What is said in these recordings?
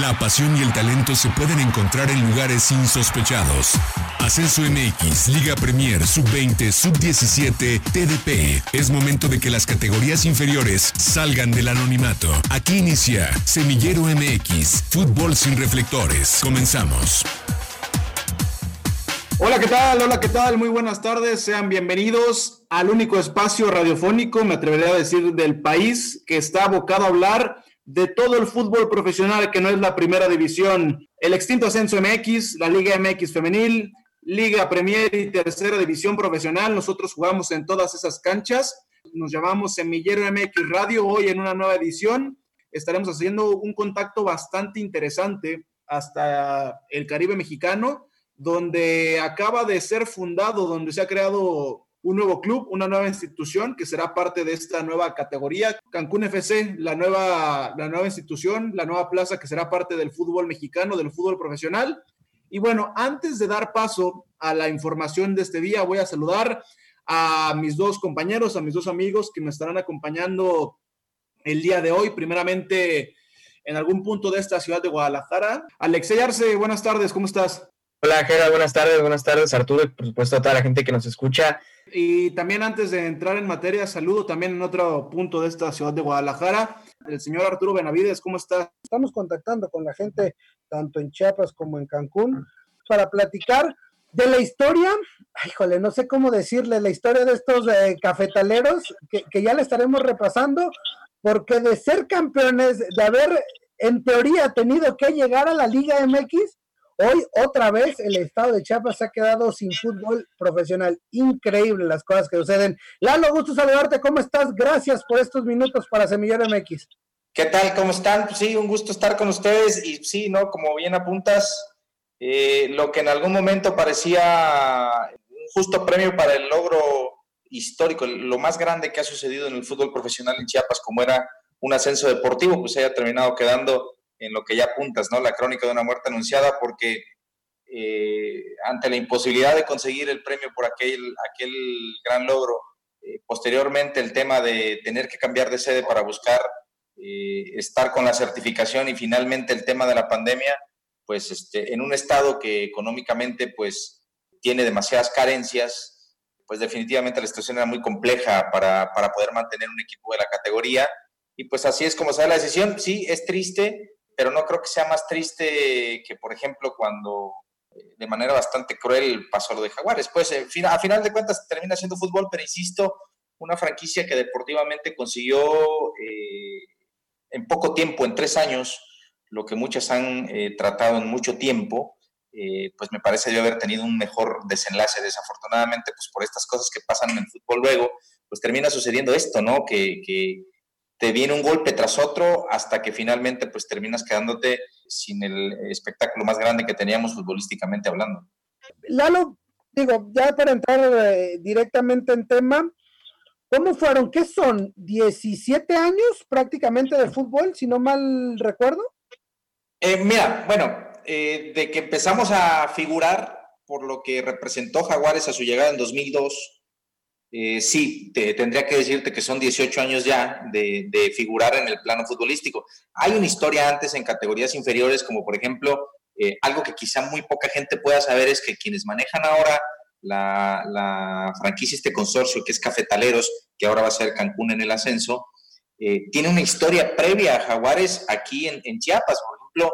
La pasión y el talento se pueden encontrar en lugares insospechados. Ascenso MX, Liga Premier, Sub-20, Sub-17, TDP. Es momento de que las categorías inferiores salgan del anonimato. Aquí inicia Semillero MX, fútbol sin reflectores. Comenzamos. Hola, ¿qué tal? Hola, ¿qué tal? Muy buenas tardes. Sean bienvenidos al único espacio radiofónico, me atrevería a decir, del país que está abocado a hablar de todo el fútbol profesional que no es la primera división, el extinto Ascenso MX, la Liga MX femenil, Liga Premier y Tercera División Profesional. Nosotros jugamos en todas esas canchas. Nos llamamos Semillero MX Radio. Hoy en una nueva edición estaremos haciendo un contacto bastante interesante hasta el Caribe mexicano, donde acaba de ser fundado, donde se ha creado un nuevo club, una nueva institución que será parte de esta nueva categoría. Cancún FC, la nueva, la nueva institución, la nueva plaza que será parte del fútbol mexicano, del fútbol profesional. Y bueno, antes de dar paso a la información de este día, voy a saludar a mis dos compañeros, a mis dos amigos que me estarán acompañando el día de hoy. Primeramente, en algún punto de esta ciudad de Guadalajara. Alexey Arce, buenas tardes, ¿cómo estás? Hola, Jera, buenas tardes, buenas tardes, Arturo, y por supuesto a toda la gente que nos escucha. Y también antes de entrar en materia, saludo también en otro punto de esta ciudad de Guadalajara, el señor Arturo Benavides, ¿cómo está? Estamos contactando con la gente tanto en Chiapas como en Cancún para platicar de la historia, híjole, no sé cómo decirle, la historia de estos eh, cafetaleros que, que ya le estaremos repasando, porque de ser campeones, de haber en teoría tenido que llegar a la Liga MX, Hoy otra vez el estado de Chiapas se ha quedado sin fútbol profesional. Increíble las cosas que suceden. Lalo, gusto saludarte. ¿Cómo estás? Gracias por estos minutos para Semillero MX. ¿Qué tal? ¿Cómo están? Pues sí, un gusto estar con ustedes. Y sí, ¿no? Como bien apuntas, eh, lo que en algún momento parecía un justo premio para el logro histórico, lo más grande que ha sucedido en el fútbol profesional en Chiapas, como era un ascenso deportivo, pues haya terminado quedando en lo que ya apuntas, ¿no? La crónica de una muerte anunciada, porque eh, ante la imposibilidad de conseguir el premio por aquel, aquel gran logro, eh, posteriormente el tema de tener que cambiar de sede para buscar eh, estar con la certificación y finalmente el tema de la pandemia, pues este, en un estado que económicamente pues tiene demasiadas carencias, pues definitivamente la situación era muy compleja para, para poder mantener un equipo de la categoría. Y pues así es como da la decisión. Sí, es triste, pero no creo que sea más triste que, por ejemplo, cuando eh, de manera bastante cruel pasó lo de Jaguares. Pues eh, a final de cuentas termina siendo fútbol, pero insisto, una franquicia que deportivamente consiguió eh, en poco tiempo, en tres años, lo que muchas han tratado en mucho tiempo, pues me parece debe haber tenido un mejor desenlace. Desafortunadamente, pues por estas cosas que pasan en el fútbol luego, pues termina sucediendo esto, ¿no? Que te viene un golpe tras otro hasta que finalmente pues terminas quedándote sin el espectáculo más grande que teníamos futbolísticamente hablando. Lalo, digo, ya para entrar eh, directamente en tema, ¿cómo fueron? ¿Qué son? ¿17 años prácticamente de fútbol, si no mal recuerdo? Eh, mira, bueno, eh, de que empezamos a figurar por lo que representó Jaguares a su llegada en 2002, eh, sí, te, tendría que decirte que son 18 años ya de, figurar en el plano futbolístico. Hay una historia antes en categorías inferiores, como por ejemplo, eh, algo que quizá muy poca gente pueda saber es que quienes manejan ahora la, franquicia, este consorcio que es Cafetaleros, que ahora va a ser Cancún en el ascenso, eh, tiene una historia previa a Jaguares aquí en, Chiapas. Por ejemplo,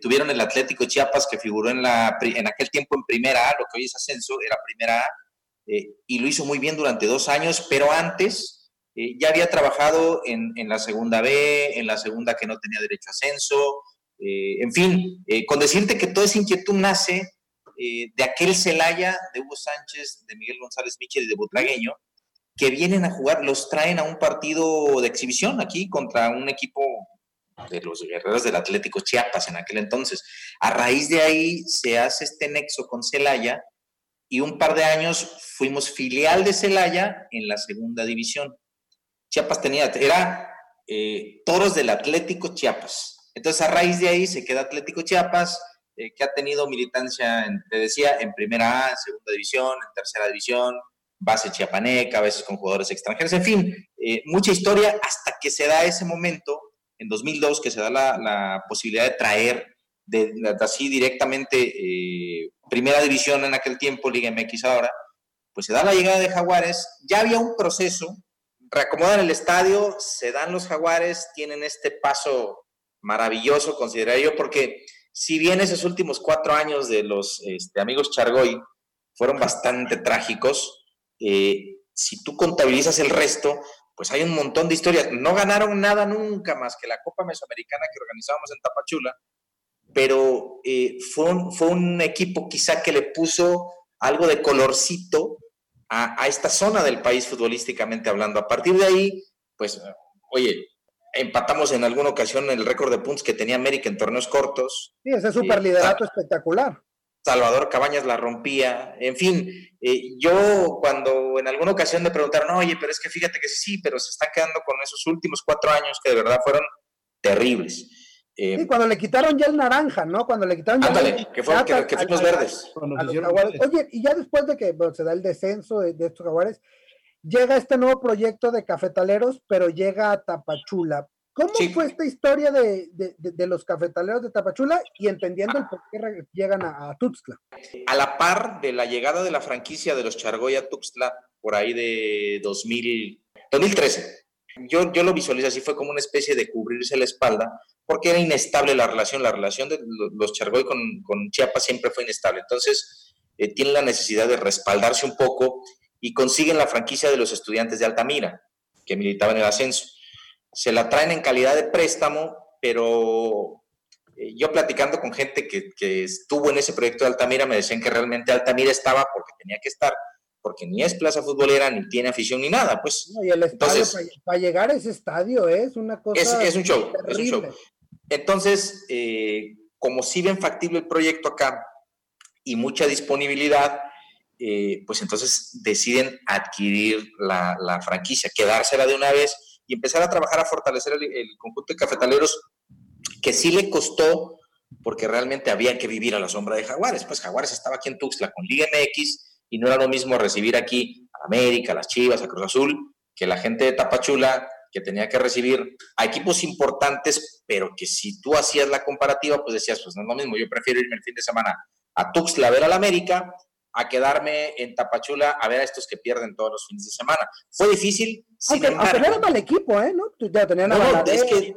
tuvieron el Atlético Chiapas que figuró en, la, en aquel tiempo en primera A, lo que hoy es ascenso, era primera A eh, y lo hizo muy bien durante dos años, pero antes eh, ya había trabajado en, la segunda B, en la segunda que no tenía derecho a ascenso, eh, en fin, con decirte que toda esa inquietud nace de aquel Celaya, de Hugo Sánchez, de Miguel González Michel y de Butragueño, que vienen a jugar, los traen a un partido de exhibición aquí contra un equipo de los guerreros del Atlético Chiapas en aquel entonces. A raíz de ahí se hace este nexo con Celaya y un par de años fuimos filial de Celaya en la segunda división. Chiapas tenía, era eh, toros del Atlético Chiapas. Entonces a raíz de ahí se queda Atlético Chiapas, eh, que ha tenido militancia, te decía, en primera A, segunda división, en tercera división, base chiapaneca, a veces con jugadores extranjeros, en fin, eh, mucha historia hasta que se da ese momento en 2002 que se da la, posibilidad de traer de, así directamente eh, primera división en aquel tiempo, Liga MX ahora, pues se da la llegada de Jaguares, ya había un proceso, reacomodan el estadio, se dan los Jaguares, tienen este paso maravilloso, consideraría yo, porque si bien esos últimos cuatro años de los este, amigos Chargoy fueron bastante trágicos, eh, si tú contabilizas el resto, pues hay un montón de historias. No ganaron nada nunca más que la Copa Mesoamericana que organizábamos en Tapachula, pero eh, fue, un, fue, un, equipo quizá que le puso algo de colorcito a, a, esta zona del país futbolísticamente hablando. A partir de ahí, pues, oye, empatamos en alguna ocasión el récord de puntos que tenía América en torneos cortos. Sí, ese super liderato espectacular. Salvador Cabañas la rompía, en fin, eh, yo cuando en alguna ocasión me preguntaron, oye, pero es que fíjate que sí, pero se están quedando con esos últimos cuatro años que de verdad fueron terribles. Eh, sí, cuando le quitaron ya el naranja, ¿no? Cuando le quitaron ya ándale, que, fue, que, que fuimos verdes. Oye, y ya después de que se da el descenso de, de estos jaguares, llega este nuevo proyecto de cafetaleros, pero llega a Tapachula. ¿Cómo fue esta historia de, los cafetaleros de Tapachula y entendiendo el por qué llegan a, Tuxtla? A la par de la llegada de la franquicia de los Chargoy a Tuxtla, por ahí de 2000, 2013, yo, yo lo visualizo así, fue como una especie de cubrirse la espalda, porque era inestable la relación, la relación de los Chargoy con, Chiapas siempre fue inestable. Entonces, eh, tienen la necesidad de respaldarse un poco y consiguen la franquicia de los estudiantes de Altamira, que militaban en el ascenso se la traen en calidad de préstamo, pero eh, yo platicando con gente que, estuvo en ese proyecto de Altamira, me decían que realmente Altamira estaba porque tenía que estar, porque ni es plaza futbolera, ni tiene afición, ni nada. Pues, y el estadio, para, llegar a ese estadio es una cosa. Es, un show, es un show. Entonces, eh, como si ven factible el proyecto acá y mucha disponibilidad, eh, pues entonces deciden adquirir la, la franquicia, quedársela de una vez y empezar a trabajar a fortalecer el, conjunto de cafetaleros que sí le costó porque realmente había que vivir a la sombra de Jaguares. Pues Jaguares estaba aquí en Tuxtla con Liga MX y no era lo mismo recibir aquí a América, a las Chivas, a Cruz Azul, que la gente de Tapachula que tenía que recibir a equipos importantes, pero que si tú hacías la comparativa, pues decías, pues no es lo mismo, yo prefiero irme el fin de semana a Tuxtla a ver al América a quedarme en Tapachula a ver a estos que pierden todos los fines de semana. Fue difícil. Aunque, aunque no era mal equipo, ¿eh? ¿No? Ya tenían no, es que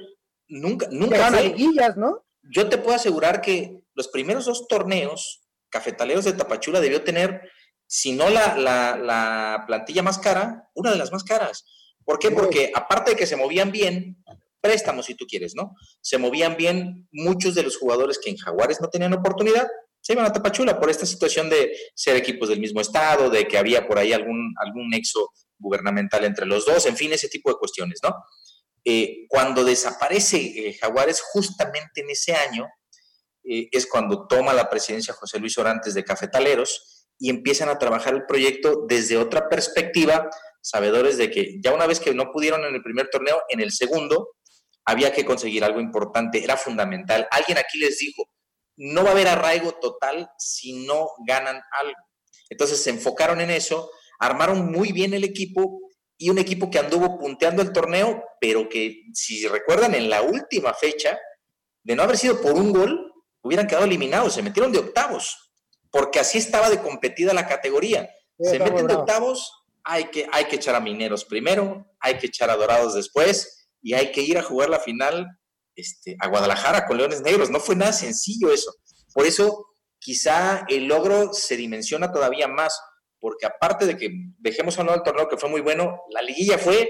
nunca, nunca fue. Liguillas, ¿no? Yo te puedo asegurar que los primeros dos torneos, Cafetaleros de Tapachula debió tener, si no la, la, la plantilla más cara, una de las más caras. ¿Por qué? Porque aparte de que se movían bien, préstamos si tú quieres, ¿no? Se movían bien muchos de los jugadores que en Jaguares no tenían oportunidad, se iban a Tapachula por esta situación de ser equipos del mismo estado, de que había por ahí algún, algún nexo gubernamental entre los dos, en fin, ese tipo de cuestiones, ¿no? Eh, cuando desaparece eh, Jaguares, justamente en ese año, eh, es cuando toma la presidencia José Luis Orantes de Cafetaleros y empiezan a trabajar el proyecto desde otra perspectiva, sabedores de que ya una vez que no pudieron en el primer torneo, en el segundo había que conseguir algo importante, era fundamental. Alguien aquí les dijo, no va a haber arraigo total si no ganan algo. Entonces se enfocaron en eso, armaron muy bien el equipo y un equipo que anduvo punteando el torneo, pero que si recuerdan en la última fecha, de no haber sido por un gol, hubieran quedado eliminados, se metieron de octavos, porque así estaba de competida la categoría. Se meten de octavos, hay que, hay que echar a Mineros primero, hay que echar a Dorados después y hay que ir a jugar la final este, a Guadalajara con Leones Negros. No fue nada sencillo eso. Por eso quizá el logro se dimensiona todavía más, porque aparte de que dejemos a un lado el torneo que fue muy bueno, la liguilla fue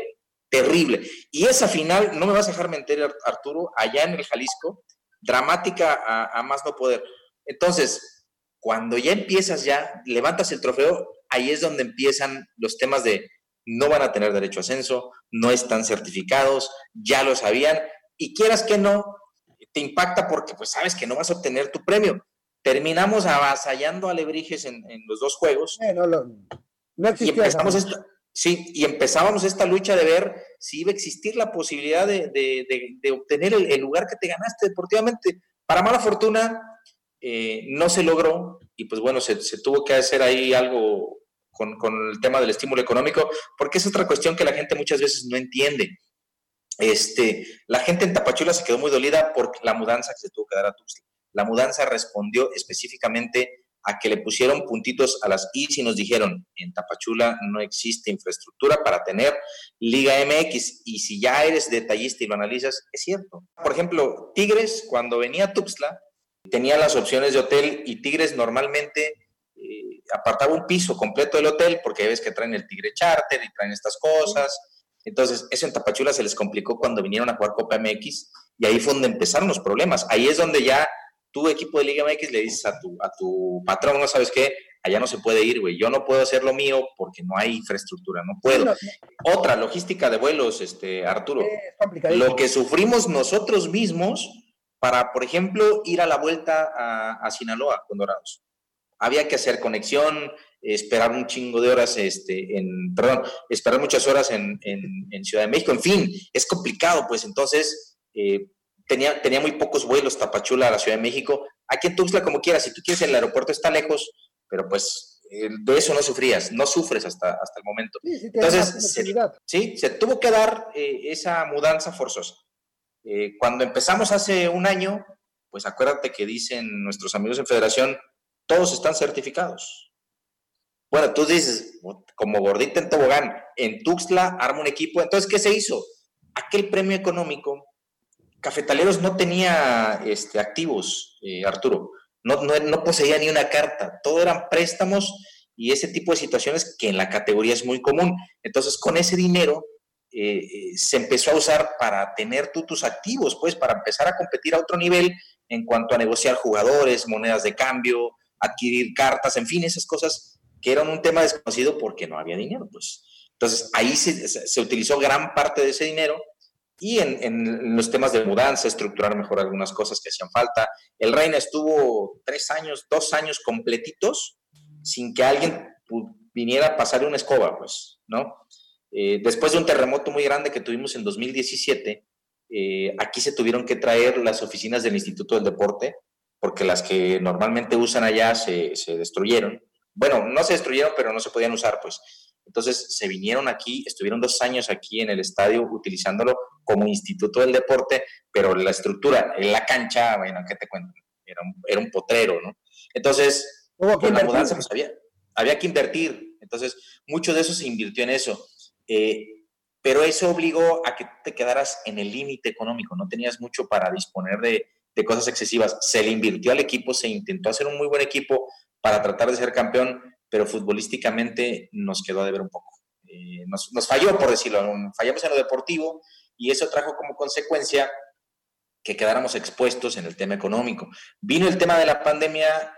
terrible. Y esa final, no me vas a dejar mentir, Arturo, allá en el Jalisco, dramática a, a más no poder. Entonces, cuando ya empiezas ya, levantas el trofeo, ahí es donde empiezan los temas de no van a tener derecho a ascenso, no están certificados, ya lo sabían, y quieras que no, te impacta porque pues sabes que no vas a obtener tu premio. Terminamos avasallando a Lebrijes en, los dos juegos. Eh, no, no, y empezamos esta, sí, y empezábamos esta lucha de ver si iba a existir la posibilidad de, obtener el, lugar que te ganaste deportivamente. Para mala fortuna, eh, no se logró y pues bueno, se, tuvo que hacer ahí algo con, el tema del estímulo económico, porque es otra cuestión que la gente muchas veces no entiende este, la gente en Tapachula se quedó muy dolida por la mudanza que se tuvo que dar a Tuxtla. La mudanza respondió específicamente a que le pusieron puntitos a las IS y nos dijeron, en Tapachula no existe infraestructura para tener Liga MX. Y si ya eres detallista y lo analizas, es cierto. Por ejemplo, Tigres, cuando venía a Tuxtla, tenía las opciones de hotel y Tigres normalmente eh, apartaba un piso completo del hotel porque ves que traen el Tigre Charter y traen estas cosas. Entonces, eso en Tapachula se les complicó cuando vinieron a jugar Copa MX y ahí fue donde empezaron los problemas. Ahí es donde ya tu equipo de Liga MX le dices a tu, a tu patrón, no sabes qué, allá no se puede ir, güey. Yo no puedo hacer lo mío porque no hay infraestructura, no puedo. Otra logística de vuelos, este, Arturo. lo que sufrimos nosotros mismos para, por ejemplo, ir a la vuelta a, Sinaloa con Dorados. Había que hacer conexión, esperar un chingo de horas, este, en, perdón, esperar muchas horas en, en, Ciudad de México. En fin, es complicado, pues entonces eh, tenía, tenía muy pocos vuelos Tapachula a la Ciudad de México. Aquí en Tuxtla, como quieras, si tú quieres, el aeropuerto está lejos, pero pues eh, de eso no sufrías, no sufres hasta, hasta el momento. Sí, Entonces, se, sí, se tuvo que dar eh, esa mudanza forzosa. Eh, cuando empezamos hace un año, pues acuérdate que dicen nuestros amigos en Federación, todos están certificados. Bueno, tú dices, como gordita en tobogán, en Tuxtla arma un equipo. Entonces, ¿qué se hizo? Aquel premio económico Cafetaleros no tenía este, activos, eh, Arturo, no, no, poseía ni una carta, todo eran préstamos y ese tipo de situaciones que en la categoría es muy común. Entonces, con ese dinero eh, eh, se empezó a usar para tener tú tus activos, pues para empezar a competir a otro nivel en cuanto a negociar jugadores, monedas de cambio, adquirir cartas, en fin, esas cosas que eran un tema desconocido porque no había dinero, pues. Entonces, ahí se, utilizó gran parte de ese dinero y en, los temas de mudanza, estructurar mejor algunas cosas que hacían falta. El Reina estuvo tres años, dos años completitos sin que alguien viniera a pasarle una escoba, pues, ¿no? Eh, después de un terremoto muy grande que tuvimos en 2017, eh, aquí se tuvieron que traer las oficinas del Instituto del Deporte, porque las que normalmente usan allá se, se destruyeron. Bueno, no se destruyeron, pero no se podían usar, pues. Entonces se vinieron aquí, estuvieron dos años aquí en el estadio utilizándolo como instituto del deporte, pero la estructura, la cancha, bueno, ¿qué te cuento? Era un, era un potrero, ¿no? Entonces, con la mudanza pues había, había que invertir. Entonces, mucho de eso se invirtió en eso. Eh, pero eso obligó a que te quedaras en el límite económico, no tenías mucho para disponer de, de cosas excesivas. Se le invirtió al equipo, se intentó hacer un muy buen equipo para tratar de ser campeón, pero futbolísticamente nos quedó a deber un poco. Eh, nos, nos, falló, por decirlo, fallamos en lo deportivo y eso trajo como consecuencia que quedáramos expuestos en el tema económico. Vino el tema de la pandemia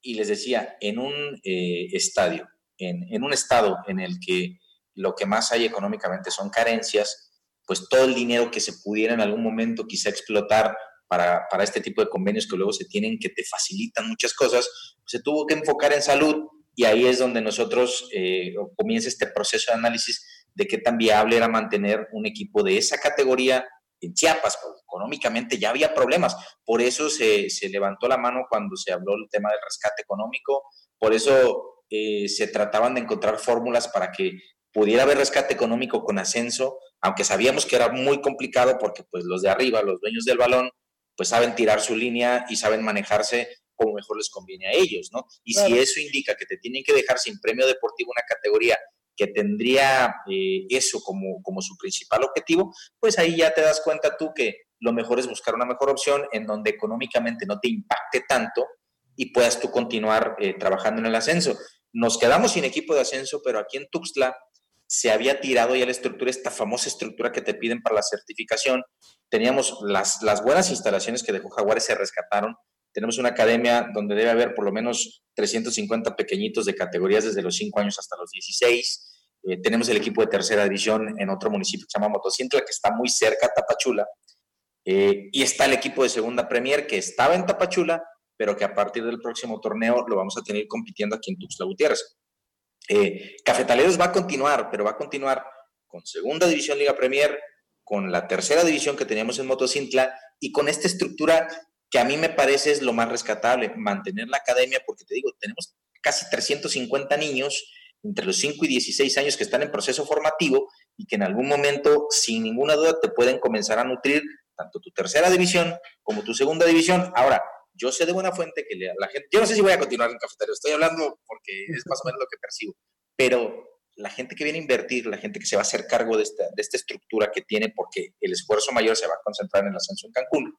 y les decía, en un eh, estadio, en, en, un estado en el que lo que más hay económicamente son carencias, pues todo el dinero que se pudiera en algún momento quizá explotar para, para este tipo de convenios que luego se tienen, que te facilitan muchas cosas, pues se tuvo que enfocar en salud y ahí es donde nosotros eh, comienza este proceso de análisis de qué tan viable era mantener un equipo de esa categoría en Chiapas, económicamente ya había problemas. Por eso se, se, levantó la mano cuando se habló del tema del rescate económico, por eso eh, se trataban de encontrar fórmulas para que pudiera haber rescate económico con ascenso, aunque sabíamos que era muy complicado porque pues los de arriba, los dueños del balón, pues saben tirar su línea y saben manejarse como mejor les conviene a ellos, ¿no? Y si eso indica que te tienen que dejar sin premio deportivo una categoría que tendría eh, eso como, como su principal objetivo, pues ahí ya te das cuenta tú que lo mejor es buscar una mejor opción en donde económicamente no te impacte tanto y puedas tú continuar eh, trabajando en el ascenso. Nos quedamos sin equipo de ascenso, pero aquí en Tuxtla se había tirado ya la estructura, esta famosa estructura que te piden para la certificación. Teníamos las, las buenas instalaciones que dejó Jaguares, se rescataron, tenemos una academia donde debe haber por lo menos 350 pequeñitos de categorías desde los 5 años hasta los 16. Eh, tenemos el equipo de tercera división en otro municipio que se llama Motocintla, que está muy cerca a Tapachula. Eh, y está el equipo de segunda Premier que estaba en Tapachula, pero que a partir del próximo torneo lo vamos a tener compitiendo aquí en Tuxtla Gutiérrez. Eh, Cafetaleros va a continuar, pero va a continuar con segunda división Liga Premier, con la tercera división que teníamos en Motocintla y con esta estructura que a mí me parece es lo más rescatable, mantener la academia, porque te digo, tenemos casi 350 niños entre los 5 y 16 años que están en proceso formativo y que en algún momento, sin ninguna duda, te pueden comenzar a nutrir tanto tu tercera división como tu segunda división. Ahora, yo sé de buena fuente que la gente, yo no sé si voy a continuar en cafetería, estoy hablando porque es más o menos lo que percibo, pero la gente que viene a invertir, la gente que se va a hacer cargo de esta, de esta estructura que tiene, porque el esfuerzo mayor se va a concentrar en el ascenso en Cancún,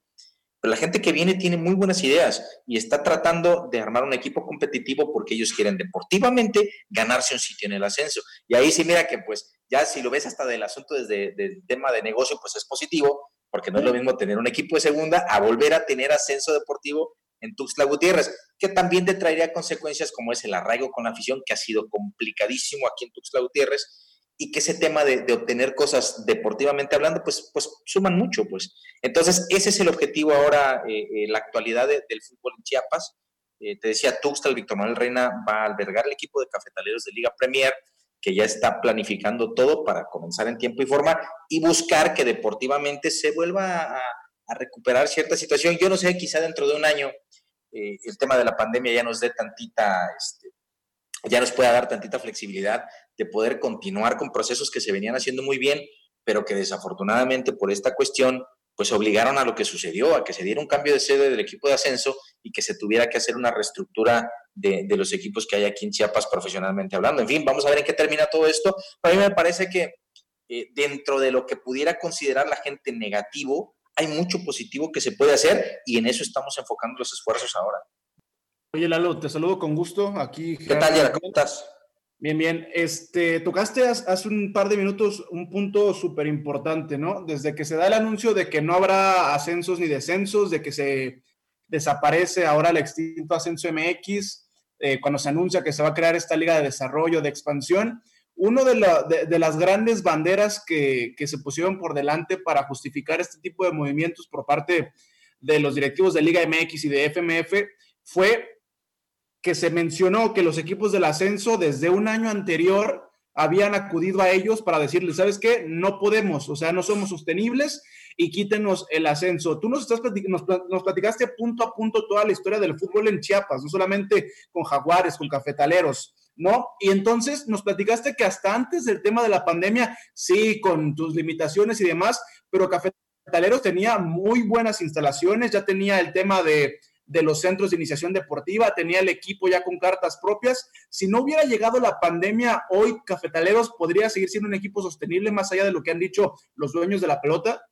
pero la gente que viene tiene muy buenas ideas y está tratando de armar un equipo competitivo porque ellos quieren deportivamente ganarse un sitio en el ascenso. Y ahí sí, mira que pues ya si lo ves hasta del asunto desde el tema de negocio, pues es positivo, porque no es lo mismo tener un equipo de segunda a volver a tener ascenso deportivo en Tuxtla Gutiérrez, que también te traería consecuencias como es el arraigo con la afición, que ha sido complicadísimo aquí en Tuxtla Gutiérrez, y que ese tema de, obtener cosas deportivamente hablando, pues, pues suman mucho, pues. Entonces, ese es el objetivo ahora, eh, eh la actualidad del fútbol en Chiapas. Eh, te decía, Tuxtla, el Víctor Manuel Reina va a albergar el equipo de cafetaleros de Liga Premier, que ya está planificando todo para comenzar en tiempo y forma y buscar que deportivamente se vuelva a, recuperar cierta situación. Yo no sé, quizá dentro de un año eh, el tema de la pandemia ya nos dé tantita, este, ya nos pueda dar tantita flexibilidad de poder continuar con procesos que se venían haciendo muy bien, pero que desafortunadamente por esta cuestión pues obligaron a lo que sucedió, a que se diera un cambio de sede del equipo de ascenso y que se tuviera que hacer una reestructura de, los equipos que hay aquí en Chiapas profesionalmente hablando. En fin, vamos a ver en qué termina todo esto. a mí me parece que eh, dentro de lo que pudiera considerar la gente negativo, hay mucho positivo que se puede hacer y en eso estamos enfocando los esfuerzos ahora. Oye, Lalo, te saludo con gusto. Aquí. ¿Qué tal, Yara? ¿Cómo estás? Bien, bien. Este, tocaste hace un par de minutos un punto súper importante, ¿no? Desde que se da el anuncio de que no habrá ascensos ni descensos, de que se desaparece ahora el extinto ascenso MX, eh, cuando se anuncia que se va a crear esta liga de desarrollo, de expansión, una de, de, las grandes banderas que, que, se pusieron por delante para justificar este tipo de movimientos por parte de los directivos de Liga MX y de FMF fue que se mencionó que los equipos del ascenso desde un año anterior habían acudido a ellos para decirles, ¿sabes qué? No podemos, o sea, no somos sostenibles y quítenos el ascenso. Tú nos, estás nos, nos platicaste punto a punto toda la historia del fútbol en Chiapas, no solamente con jaguares, con cafetaleros, ¿no? Y entonces nos platicaste que hasta antes del tema de la pandemia, sí, con tus limitaciones y demás, pero Cafetaleros tenía muy buenas instalaciones, ya tenía el tema de de los centros de iniciación deportiva, tenía el equipo ya con cartas propias. Si no hubiera llegado la pandemia, hoy Cafetaleros podría seguir siendo un equipo sostenible más allá de lo que han dicho los dueños de la pelota.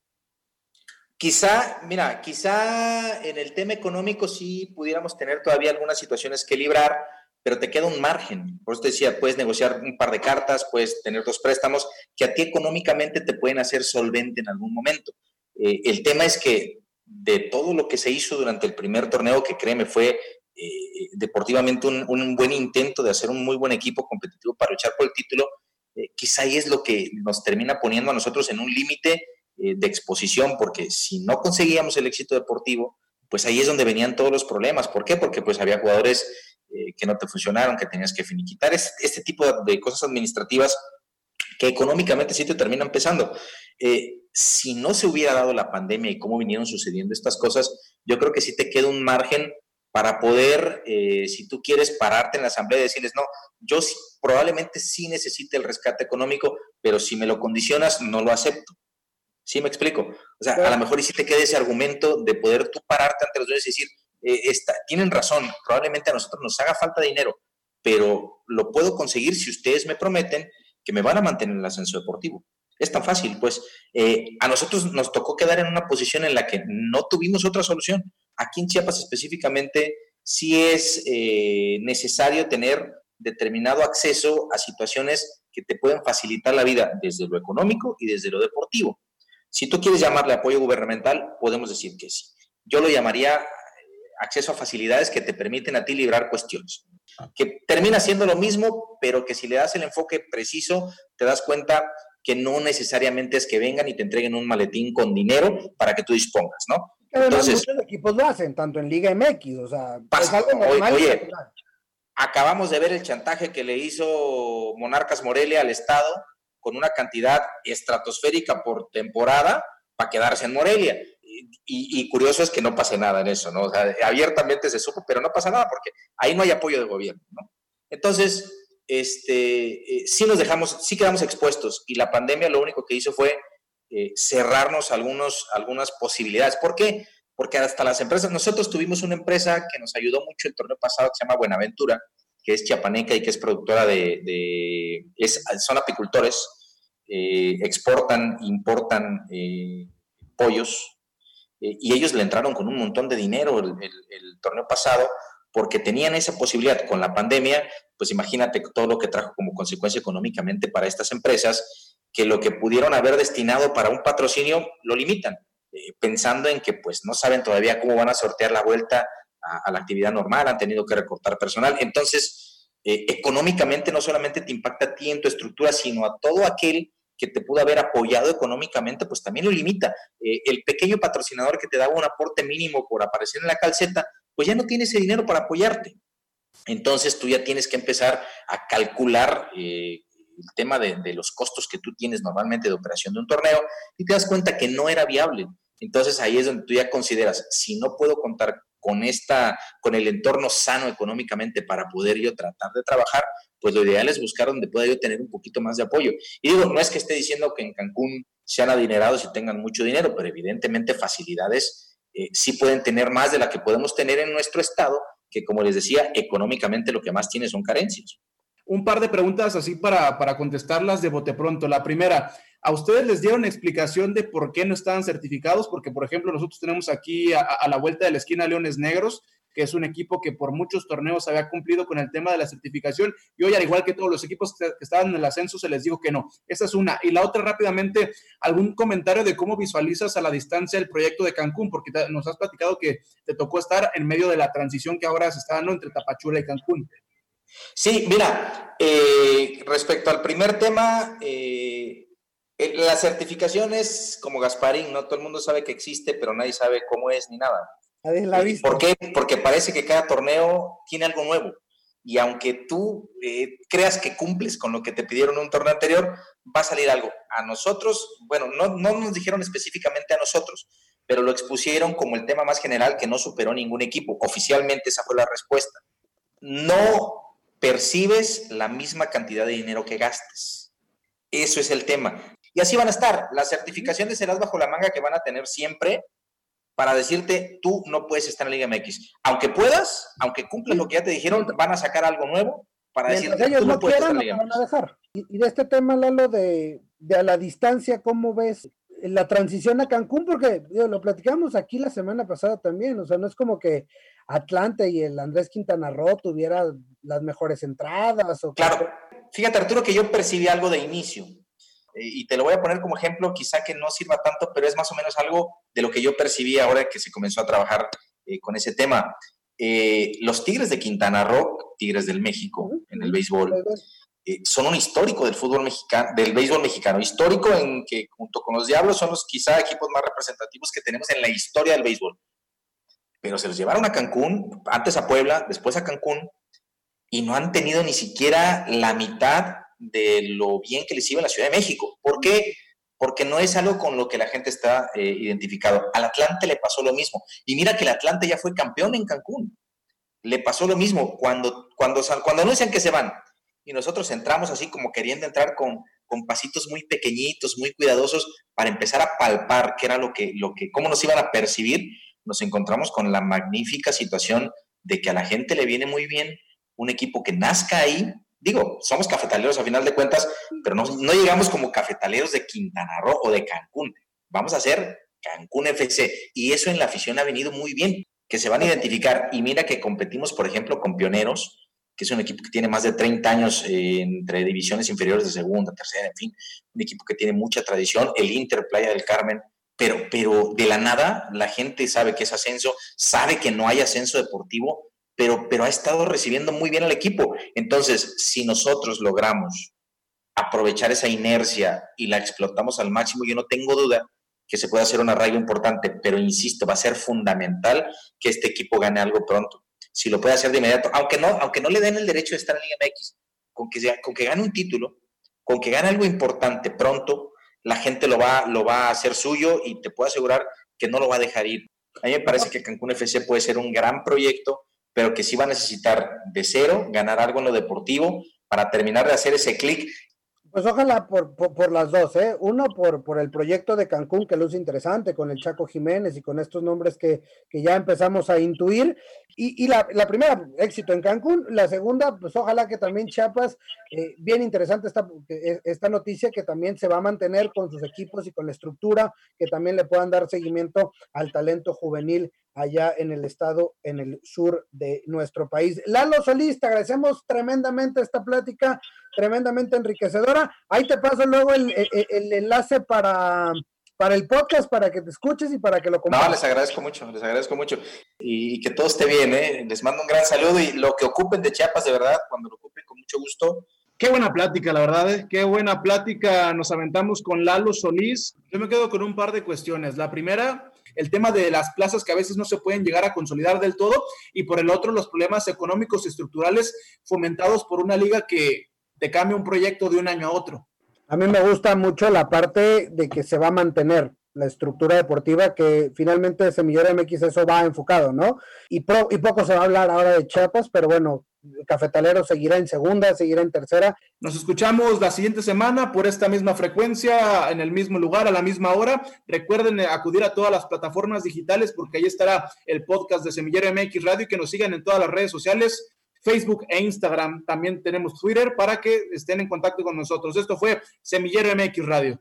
Quizá, mira, quizá en el tema económico sí pudiéramos tener todavía algunas situaciones que librar, pero te queda un margen. Por eso te decía, puedes negociar un par de cartas, puedes tener dos préstamos que a ti económicamente te pueden hacer solvente en algún momento. Eh, el tema es que de todo lo que se hizo durante el primer torneo, que créeme fue eh, deportivamente un, buen intento de hacer un muy buen equipo competitivo para luchar por el título, eh, quizá ahí es lo que nos termina poniendo a nosotros en un límite eh, de exposición, porque si no conseguíamos el éxito deportivo, pues ahí es donde venían todos los problemas. ¿Por qué? Porque pues había jugadores que no te funcionaron, que tenías que finiquitar. Este, este tipo de, cosas administrativas que económicamente sí te terminan pesando. Eh, si no se hubiera dado la pandemia y cómo vinieron sucediendo estas cosas, yo creo que sí te queda un margen para poder, eh, si tú quieres pararte en la asamblea y decirles, no, yo probablemente sí necesite el rescate económico, pero si me lo condicionas, no lo acepto. ¿Sí me explico? O sea, a lo mejor y si te queda ese argumento de poder tú pararte ante los dueños y decir, eh, tienen razón, probablemente a nosotros nos haga falta dinero, pero lo puedo conseguir si ustedes me prometen que me van a mantener en el ascenso deportivo. Es tan fácil, pues eh, a nosotros nos tocó quedar en una posición en la que no tuvimos otra solución. Aquí en Chiapas específicamente sí es eh, necesario tener determinado acceso a situaciones que te pueden facilitar la vida desde lo económico y desde lo deportivo. Si tú quieres llamarle apoyo gubernamental, podemos decir que sí. Yo lo llamaría eh, acceso a facilidades que te permiten a ti librar cuestiones, que termina siendo lo mismo, pero que si le das el enfoque preciso, te das cuenta que no necesariamente es que vengan y te entreguen un maletín con dinero para que tú dispongas, ¿no? Entonces, muchos equipos lo hacen, tanto en Liga MX, o sea, es algo normal. Oye, acabamos de ver el chantaje que le hizo Monarcas Morelia al Estado con una cantidad estratosférica por temporada para quedarse en Morelia. Y, curioso es que no pase nada en eso, ¿no? O sea, abiertamente se supo, pero no pasa nada porque ahí no hay apoyo de gobierno, ¿no? Entonces, este, eh, sí nos dejamos, sí quedamos expuestos y la pandemia lo único que hizo fue eh, cerrarnos algunos, algunas posibilidades. ¿Por qué? Porque hasta las empresas, nosotros tuvimos una empresa que nos ayudó mucho el torneo pasado que se llama Buenaventura, que es chiapaneca y que es productora de, son apicultores, eh, exportan, importan pollos y ellos le entraron con un montón de dinero el, el torneo pasado porque tenían esa posibilidad con la pandemia, pues imagínate todo lo que trajo como consecuencia económicamente para estas empresas, que lo que pudieron haber destinado para un patrocinio lo limitan, eh, pensando en que pues no saben todavía cómo van a sortear la vuelta a, la actividad normal, han tenido que recortar personal. Entonces, eh, económicamente no solamente te impacta a ti en tu estructura, sino a todo aquel que te pudo haber apoyado económicamente, pues también lo limita. Eh, el pequeño patrocinador que te daba un aporte mínimo por aparecer en la calceta, pues ya no tiene ese dinero para apoyarte. Entonces tú ya tienes que empezar a calcular eh, el tema de, los costos que tú tienes normalmente de operación de un torneo y te das cuenta que no era viable. Entonces ahí es donde tú ya consideras, si no puedo contar con esta, con el entorno sano económicamente para poder yo tratar de trabajar, pues lo ideal es buscar donde pueda yo tener un poquito más de apoyo. Y digo, no es que esté diciendo que en Cancún sean adinerados y tengan mucho dinero, pero evidentemente facilidades eh, sí pueden tener más de la que podemos tener en nuestro estado, que como les decía, económicamente lo que más tiene son carencias. Un par de preguntas así para, para contestarlas de bote pronto. La primera, ¿a ustedes les dieron explicación de por qué no estaban certificados? Porque, por ejemplo, nosotros tenemos aquí a, la vuelta de la esquina Leones Negros, que es un equipo que por muchos torneos había cumplido con el tema de la certificación y hoy, al igual que todos los equipos que, estaban en el ascenso, se les dijo que no. Esa es una. Y la otra, rápidamente, algún comentario de cómo visualizas a la distancia el proyecto de Cancún, porque nos has platicado que te tocó estar en medio de la transición que ahora se está dando entre Tapachula y Cancún. Sí, mira, eh, respecto al primer tema, eh, eh, la certificación es como Gasparín, ¿no? Todo el mundo sabe que existe, pero nadie sabe cómo es ni nada. ¿Por qué? Porque parece que cada torneo tiene algo nuevo. Y aunque tú eh, creas que cumples con lo que te pidieron en un torneo anterior, va a salir algo. A nosotros, bueno, no, no nos dijeron específicamente a nosotros, pero lo expusieron como el tema más general que no superó ningún equipo. Oficialmente esa fue la respuesta. No percibes la misma cantidad de dinero que gastes. Eso es el tema. Y así van a estar. Las certificaciones serás bajo la manga que van a tener siempre para decirte, tú no puedes estar en la Liga MX. Aunque puedas, aunque cumples lo que ya te dijeron, van a sacar algo nuevo para decirte, ellos tú no, puedes estar en la Liga MX. a dejar. Y, de este tema, Lalo, de, de a la distancia, ¿cómo ves la transición a Cancún? Porque lo platicamos aquí la semana pasada también, o sea, no es como que Atlante y el Andrés Quintana Roo tuvieran las mejores entradas. O claro, fíjate Arturo que yo percibí algo de inicio. Eh, y te lo voy a poner como ejemplo, quizá que no sirva tanto, pero es más o menos algo de lo que yo percibí ahora que se comenzó a trabajar eh, con ese tema. Eh, los Tigres de Quintana Roo, Tigres del México, en el béisbol, son un histórico del fútbol mexicano, del béisbol mexicano, histórico en que junto con los Diablos son los quizá equipos más representativos que tenemos en la historia del béisbol. Pero se los llevaron a Cancún, antes a Puebla, después a Cancún, y no han tenido ni siquiera la mitad de lo bien que les iba en la Ciudad de México. ¿Por qué? Porque no es algo con lo que la gente está eh, identificado. Al Atlante le pasó lo mismo. Y mira que el Atlante ya fue campeón en Cancún. Le pasó lo mismo cuando, cuando, cuando anuncian que se van. Y nosotros entramos así como queriendo entrar con, con pasitos muy pequeñitos, muy cuidadosos, para empezar a palpar qué era lo que, lo que, cómo nos iban a percibir. Nos encontramos con la magnífica situación de que a la gente le viene muy bien un equipo que nazca ahí, digo, somos cafetaleros a final de cuentas, pero no, no llegamos como cafetaleros de Quintana Roo o de Cancún. Vamos a ser Cancún FC. Y eso en la afición ha venido muy bien, que se van a identificar. Y mira que competimos, por ejemplo, con Pioneros, que es un equipo que tiene más de 30 años eh, entre divisiones inferiores de segunda, tercera, en fin, un equipo que tiene mucha tradición, el Inter Playa del Carmen, pero, pero de la nada la gente sabe que es ascenso, sabe que no hay ascenso deportivo pero, pero ha estado recibiendo muy bien al equipo. Entonces, si nosotros logramos aprovechar esa inercia y la explotamos al máximo, yo no tengo duda que se puede hacer un arraigo importante, pero insisto, va a ser fundamental que este equipo gane algo pronto. Si lo puede hacer de inmediato, aunque no, aunque no le den el derecho de estar en Liga MX, con que, con que gane un título, con que gane algo importante pronto, la gente lo va, lo va a hacer suyo y te puedo asegurar que no lo va a dejar ir. A mí me parece que Cancún FC puede ser un gran proyecto pero que sí va a necesitar de cero ganar algo en lo deportivo para terminar de hacer ese clic pues ojalá por, por, las dos, ¿eh? Uno por, por el proyecto de Cancún, que luce interesante, con el Chaco Jiménez y con estos nombres que, que ya empezamos a intuir. Y, y la, la, primera, éxito en Cancún. La segunda, pues ojalá que también Chiapas, eh, bien interesante esta, esta noticia, que también se va a mantener con sus equipos y con la estructura, que también le puedan dar seguimiento al talento juvenil allá en el estado, en el sur de nuestro país. Lalo Solís, te agradecemos tremendamente esta plática, tremendamente enriquecedora. Ahí te paso luego el, enlace para, para el podcast, para que te escuches y para que lo compartas. No, les agradezco mucho, les agradezco mucho. Y, que todo esté bien, ¿eh? Les mando un gran saludo y lo que ocupen de Chiapas, de verdad, cuando lo ocupen, con mucho gusto. Qué buena plática, la verdad, ¿eh? qué buena plática nos aventamos con Lalo Solís. Yo me quedo con un par de cuestiones. La primera, el tema de las plazas que a veces no se pueden llegar a consolidar del todo y por el otro los problemas económicos y estructurales fomentados por una liga que te cambia un proyecto de un año a otro. A mí me gusta mucho la parte de que se va a mantener la estructura deportiva que finalmente Semillero MX eso va enfocado, ¿no? Y, y poco se va a hablar ahora de Chiapas, pero bueno, Cafetalero seguirá en segunda, seguirá en tercera. Nos escuchamos la siguiente semana por esta misma frecuencia, en el mismo lugar, a la misma hora. Recuerden acudir a todas las plataformas digitales porque ahí estará el podcast de Semillero MX Radio y que nos sigan en todas las redes sociales. Facebook e Instagram, también tenemos Twitter para que estén en contacto con nosotros. Esto fue Semillero MX Radio.